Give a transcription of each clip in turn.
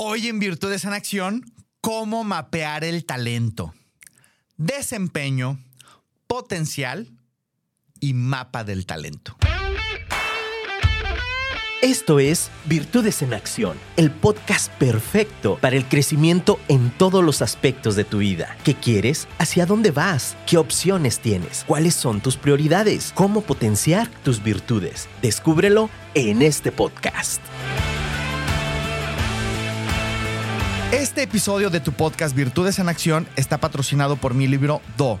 Hoy en Virtudes en Acción, cómo mapear el talento, desempeño, potencial y mapa del talento. Esto es Virtudes en Acción, el podcast perfecto para el crecimiento en todos los aspectos de tu vida. ¿Qué quieres? ¿Hacia dónde vas? ¿Qué opciones tienes? ¿Cuáles son tus prioridades? ¿Cómo potenciar tus virtudes? Descúbrelo en este podcast. Este episodio de tu podcast Virtudes en Acción está patrocinado por mi libro Do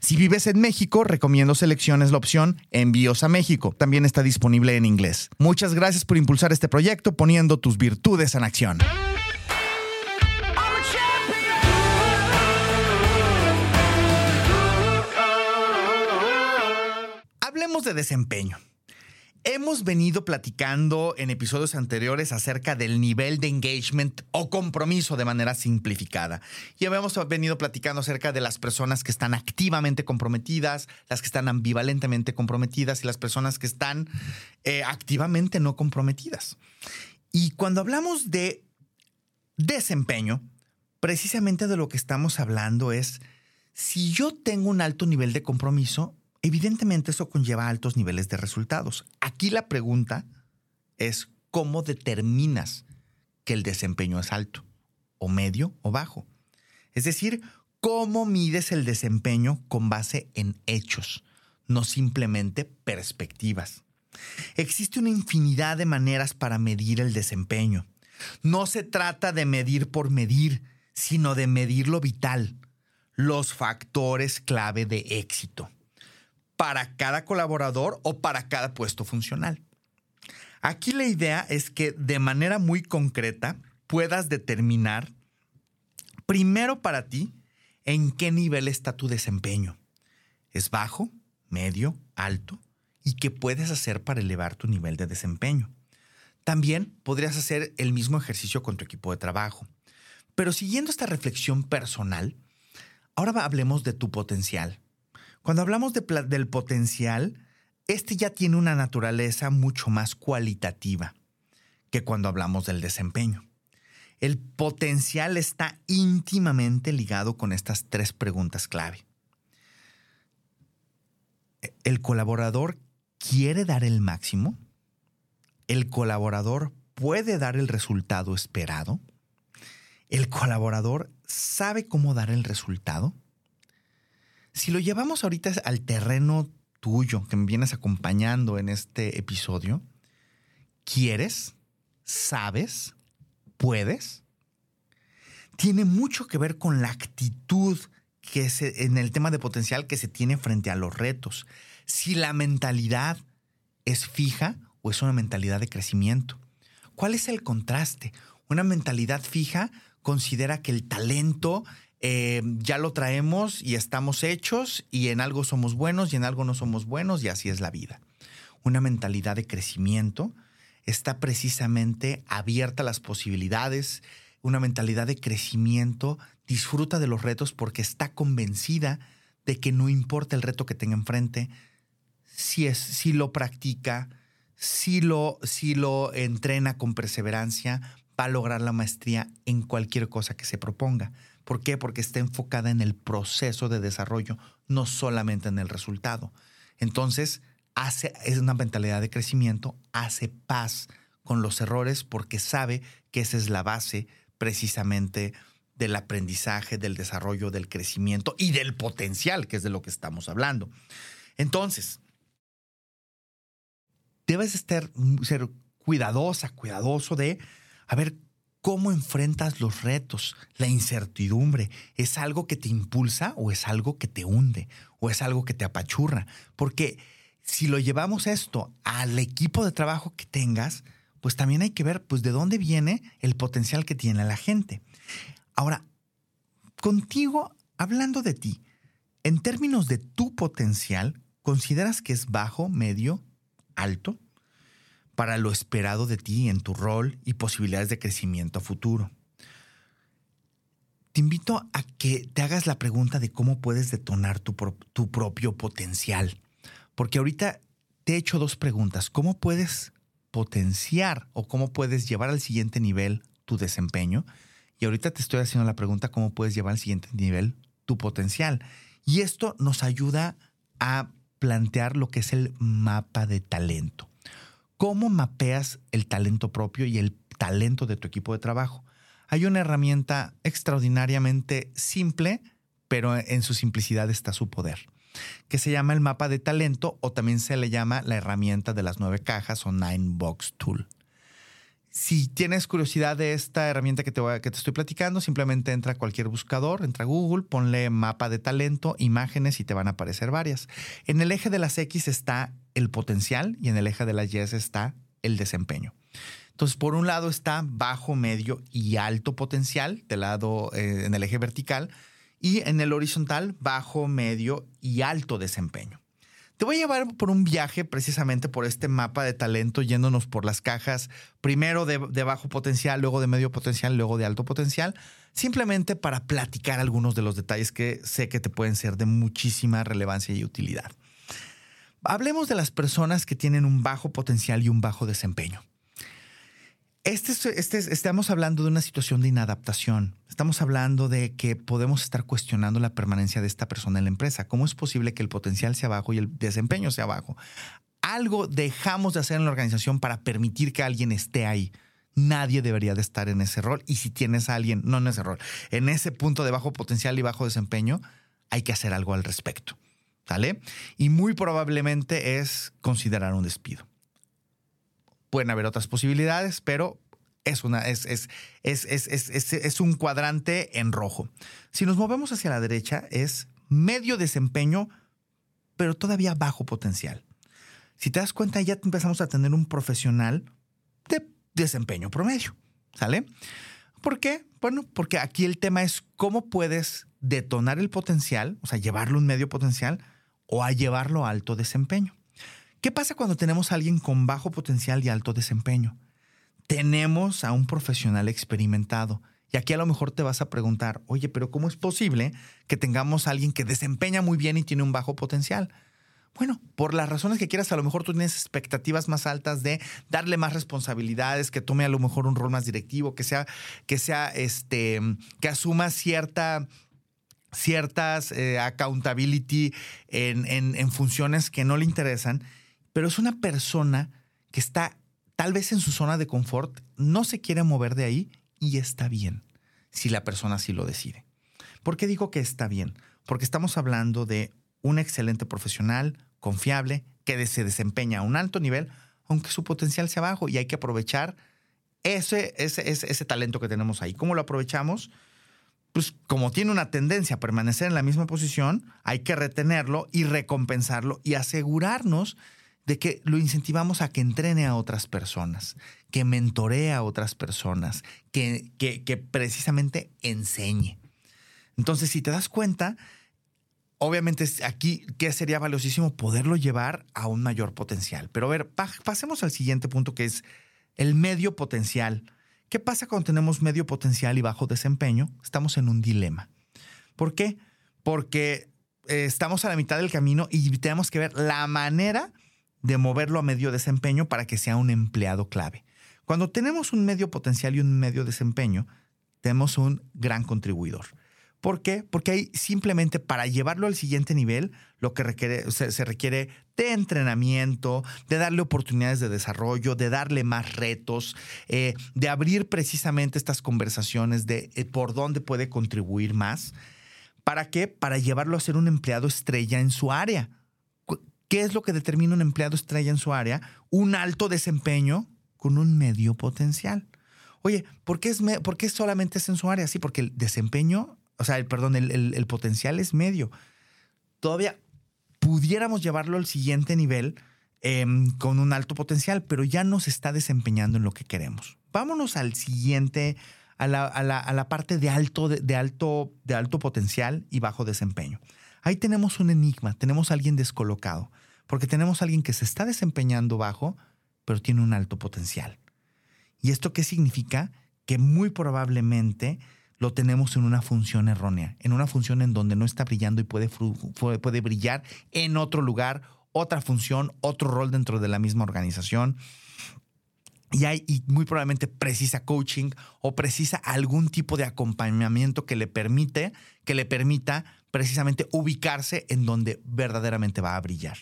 Si vives en México, recomiendo selecciones la opción Envíos a México. También está disponible en inglés. Muchas gracias por impulsar este proyecto poniendo tus virtudes en acción. Hablemos de desempeño. Hemos venido platicando en episodios anteriores acerca del nivel de engagement o compromiso de manera simplificada. Y habíamos venido platicando acerca de las personas que están activamente comprometidas, las que están ambivalentemente comprometidas y las personas que están eh, activamente no comprometidas. Y cuando hablamos de desempeño, precisamente de lo que estamos hablando es, si yo tengo un alto nivel de compromiso, Evidentemente eso conlleva altos niveles de resultados. Aquí la pregunta es cómo determinas que el desempeño es alto, o medio o bajo. Es decir, cómo mides el desempeño con base en hechos, no simplemente perspectivas. Existe una infinidad de maneras para medir el desempeño. No se trata de medir por medir, sino de medir lo vital, los factores clave de éxito para cada colaborador o para cada puesto funcional. Aquí la idea es que de manera muy concreta puedas determinar primero para ti en qué nivel está tu desempeño. ¿Es bajo, medio, alto? ¿Y qué puedes hacer para elevar tu nivel de desempeño? También podrías hacer el mismo ejercicio con tu equipo de trabajo. Pero siguiendo esta reflexión personal, ahora hablemos de tu potencial. Cuando hablamos del potencial, este ya tiene una naturaleza mucho más cualitativa que cuando hablamos del desempeño. El potencial está íntimamente ligado con estas tres preguntas clave. ¿El colaborador quiere dar el máximo? ¿El colaborador puede dar el resultado esperado? ¿El colaborador sabe cómo dar el resultado? Si lo llevamos ahorita al terreno tuyo que me vienes acompañando en este episodio, ¿quieres? ¿Sabes? ¿Puedes? Tiene mucho que ver con la actitud que se, en el tema de potencial que se tiene frente a los retos. Si la mentalidad es fija o es una mentalidad de crecimiento. ¿Cuál es el contraste? Una mentalidad fija considera que el talento eh, ya lo traemos y estamos hechos y en algo somos buenos y en algo no somos buenos y así es la vida. Una mentalidad de crecimiento está precisamente abierta a las posibilidades, una mentalidad de crecimiento disfruta de los retos porque está convencida de que no importa el reto que tenga enfrente, si, es, si lo practica, si lo, si lo entrena con perseverancia, va a lograr la maestría en cualquier cosa que se proponga. ¿Por qué? Porque está enfocada en el proceso de desarrollo, no solamente en el resultado. Entonces, hace, es una mentalidad de crecimiento, hace paz con los errores porque sabe que esa es la base precisamente del aprendizaje, del desarrollo, del crecimiento y del potencial, que es de lo que estamos hablando. Entonces, debes estar, ser cuidadosa, cuidadoso de, a ver, cómo enfrentas los retos, la incertidumbre. ¿Es algo que te impulsa o es algo que te hunde o es algo que te apachurra? Porque si lo llevamos esto al equipo de trabajo que tengas, pues también hay que ver pues de dónde viene el potencial que tiene la gente. Ahora, contigo, hablando de ti, en términos de tu potencial, ¿consideras que es bajo, medio, alto? Para lo esperado de ti en tu rol y posibilidades de crecimiento a futuro. Te invito a que te hagas la pregunta de cómo puedes detonar tu, tu propio potencial. Porque ahorita te he hecho dos preguntas. ¿Cómo puedes potenciar o cómo puedes llevar al siguiente nivel tu desempeño? Y ahorita te estoy haciendo la pregunta, ¿cómo puedes llevar al siguiente nivel tu potencial? Y esto nos ayuda a plantear lo que es el mapa de talento. ¿Cómo mapeas el talento propio y el talento de tu equipo de trabajo? Hay una herramienta extraordinariamente simple, pero en su simplicidad está su poder, que se llama el mapa de talento o también se le llama la herramienta de las nueve cajas o Nine Box Tool. Si tienes curiosidad de esta herramienta que te, que te estoy platicando, simplemente entra a cualquier buscador, entra a Google, ponle mapa de talento, imágenes y te van a aparecer varias. En el eje de las X está el potencial y en el eje de las Y está el desempeño. Entonces, por un lado está bajo, medio y alto potencial, del lado eh, en el eje vertical, y en el horizontal, bajo, medio y alto desempeño. Te voy a llevar por un viaje precisamente por este mapa de talento, yéndonos por las cajas, primero de, de, bajo potencial, luego de medio potencial, luego de alto potencial, simplemente para platicar algunos de los detalles que sé que te pueden ser de muchísima relevancia y utilidad. Hablemos de las personas que tienen un bajo potencial y un bajo desempeño. Este, este, estamos hablando de una situación de inadaptación. Estamos hablando de que podemos estar cuestionando la permanencia de esta persona en la empresa. ¿Cómo es posible que el potencial sea bajo y el desempeño sea bajo? Algo dejamos de hacer en la organización para permitir que alguien esté ahí. Nadie debería de estar en ese rol. Y si tienes a alguien, no en ese rol, en ese punto de bajo potencial y bajo desempeño, hay que hacer algo al respecto. ¿Sale? Y muy probablemente es considerar un despido. Pueden haber otras posibilidades, pero es, una, es, es, es, un cuadrante en rojo. Si nos movemos hacia la derecha, es medio desempeño, pero todavía bajo potencial. Si te das cuenta, ya empezamos a tener un profesional de desempeño promedio. ¿Sale? ¿Por qué? Bueno, porque aquí el tema es cómo puedes detonar el potencial, o sea, llevarlo a un medio potencial o a llevarlo a alto desempeño. ¿Qué pasa cuando tenemos a alguien con bajo potencial y alto desempeño? Tenemos a un profesional experimentado. Y aquí a lo mejor te vas a preguntar, oye, pero ¿cómo es posible que tengamos a alguien que desempeña muy bien y tiene un bajo potencial? Bueno, por las razones que quieras, a lo mejor tú tienes expectativas más altas de darle más responsabilidades, que tome a lo mejor un rol más directivo, que sea, que sea, este, que asuma cierta ciertas eh, accountability en, en funciones que no le interesan pero es una persona que está tal vez en su zona de confort, no se quiere mover de ahí y está bien, si la persona así lo decide. ¿Por qué digo que está bien? Porque estamos hablando de un excelente profesional, confiable, que se desempeña a un alto nivel, aunque su potencial sea bajo y hay que aprovechar ese, ese, ese, ese talento que tenemos ahí. ¿Cómo lo aprovechamos? Pues como tiene una tendencia a permanecer en la misma posición, hay que retenerlo y recompensarlo y asegurarnos de que lo incentivamos a que entrene a otras personas, que mentoree a otras personas, que, que, precisamente enseñe. Entonces, si te das cuenta, obviamente aquí que sería valiosísimo poderlo llevar a un mayor potencial. Pero a ver, pasemos al siguiente punto que es el medio potencial. ¿Qué pasa cuando tenemos medio potencial y bajo desempeño? Estamos en un dilema. ¿Por qué? Porque eh, estamos a la mitad del camino y tenemos que ver la manera de moverlo a medio desempeño para que sea un empleado clave. Cuando tenemos un medio potencial y un medio desempeño, tenemos un gran contribuidor. ¿Por qué? Porque hay simplemente para llevarlo al siguiente nivel, lo que se, requiere de entrenamiento, de darle oportunidades de desarrollo, de darle más retos, eh, de abrir precisamente estas conversaciones de eh, por dónde puede contribuir más. ¿Para qué? Para llevarlo a ser un empleado estrella en su área. ¿Qué es lo que determina un empleado estrella en su área? Un alto desempeño con un medio potencial. Oye, ¿por qué, es ¿por qué solamente es en su área? Sí, porque el desempeño, o sea, el, perdón, el, potencial es medio. Todavía pudiéramos llevarlo al siguiente nivel em, con un alto potencial, pero ya no se está desempeñando en lo que queremos. Vámonos al siguiente, a la, parte de alto, de, alto, de alto potencial y bajo desempeño. Ahí tenemos un enigma, tenemos a alguien descolocado, porque tenemos a alguien que se está desempeñando bajo, pero tiene un alto potencial. ¿Y esto qué significa? Que muy probablemente lo tenemos en una función errónea, en una función en donde no está brillando y puede, puede brillar en otro lugar, otra función, otro rol dentro de la misma organización. Y, hay, y muy probablemente precisa coaching o precisa algún tipo de acompañamiento que le permite, que le permita precisamente ubicarse en donde verdaderamente va a brillar.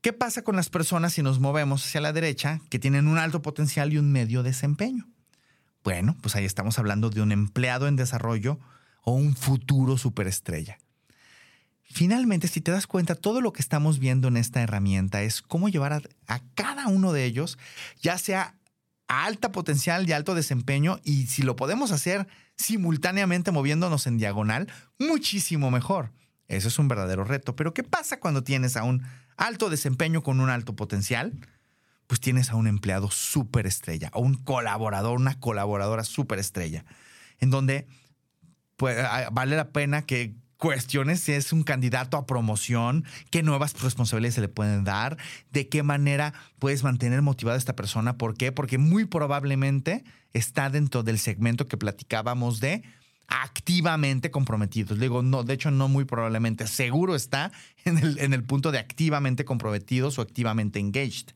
¿Qué pasa con las personas si nos movemos hacia la derecha que tienen un alto potencial y un medio desempeño? Bueno, pues ahí estamos hablando de un empleado en desarrollo o un futuro superestrella. Finalmente, si te das cuenta, todo lo que estamos viendo en esta herramienta es cómo llevar a, cada uno de ellos, ya sea alta potencial y alto desempeño, y si lo podemos hacer simultáneamente moviéndonos en diagonal, muchísimo mejor. Eso es un verdadero reto. Pero ¿qué pasa cuando tienes a un alto desempeño con un alto potencial? pues tienes a un empleado superestrella, o un colaborador, una colaboradora superestrella, en donde pues, vale la pena que cuestiones si es un candidato a promoción, qué nuevas responsabilidades se le pueden dar, de qué manera puedes mantener motivada a esta persona. ¿Por qué? Porque muy probablemente está dentro del segmento que platicábamos de activamente comprometidos. Digo, no, de hecho, no muy probablemente, seguro está en el, en el punto de activamente comprometidos o activamente engaged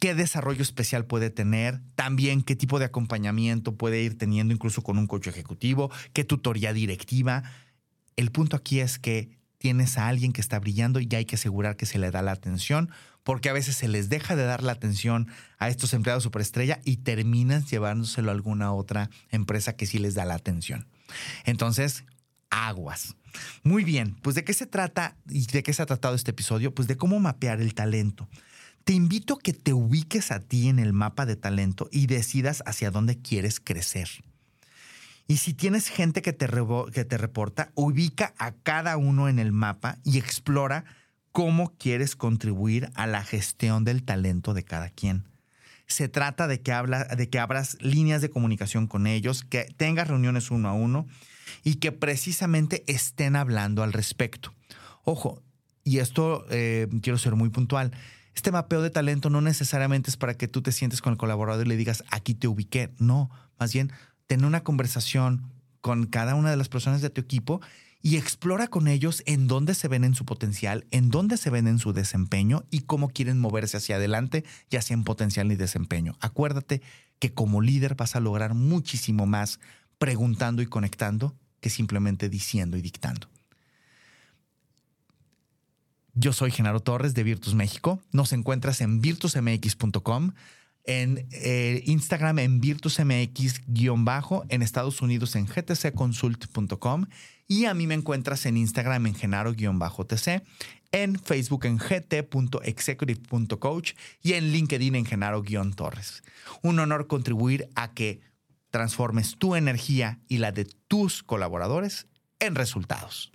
qué desarrollo especial puede tener, también qué tipo de acompañamiento puede ir teniendo incluso con un coach ejecutivo, qué tutoría directiva. El punto aquí es que tienes a alguien que está brillando y hay que asegurar que se le da la atención, porque a veces se les deja de dar la atención a estos empleados superestrella y terminan llevándoselo a alguna otra empresa que sí les da la atención. Entonces, aguas. Muy bien, pues de qué se trata y de qué se ha tratado este episodio? Pues de cómo mapear el talento te invito a que te ubiques a ti en el mapa de talento y decidas hacia dónde quieres crecer. Y si tienes gente que te, que te reporta, ubica a cada uno en el mapa y explora cómo quieres contribuir a la gestión del talento de cada quien. Se trata de que, habla, de que abras líneas de comunicación con ellos, que tengas reuniones uno a uno y que precisamente estén hablando al respecto. Ojo, y esto eh, quiero ser muy puntual este mapeo de talento no necesariamente es para que tú te sientes con el colaborador y le digas, aquí te ubiqué. No, más bien, ten una conversación con cada una de las personas de tu equipo y explora con ellos en dónde se ven en su potencial, en dónde se ven en su desempeño y cómo quieren moverse hacia adelante, ya sea en potencial y desempeño. Acuérdate que como líder vas a lograr muchísimo más preguntando y conectando que simplemente diciendo y dictando. Yo soy Genaro Torres de Virtus México. Nos encuentras en virtusmx.com, en eh, Instagram en virtusmx-bajo, en Estados Unidos en gtcconsult.com y a mí me encuentras en Instagram en genaro-tc, en Facebook en gt.executive.coach y en LinkedIn en genaro-torres. Un honor contribuir a que transformes tu energía y la de tus colaboradores en resultados.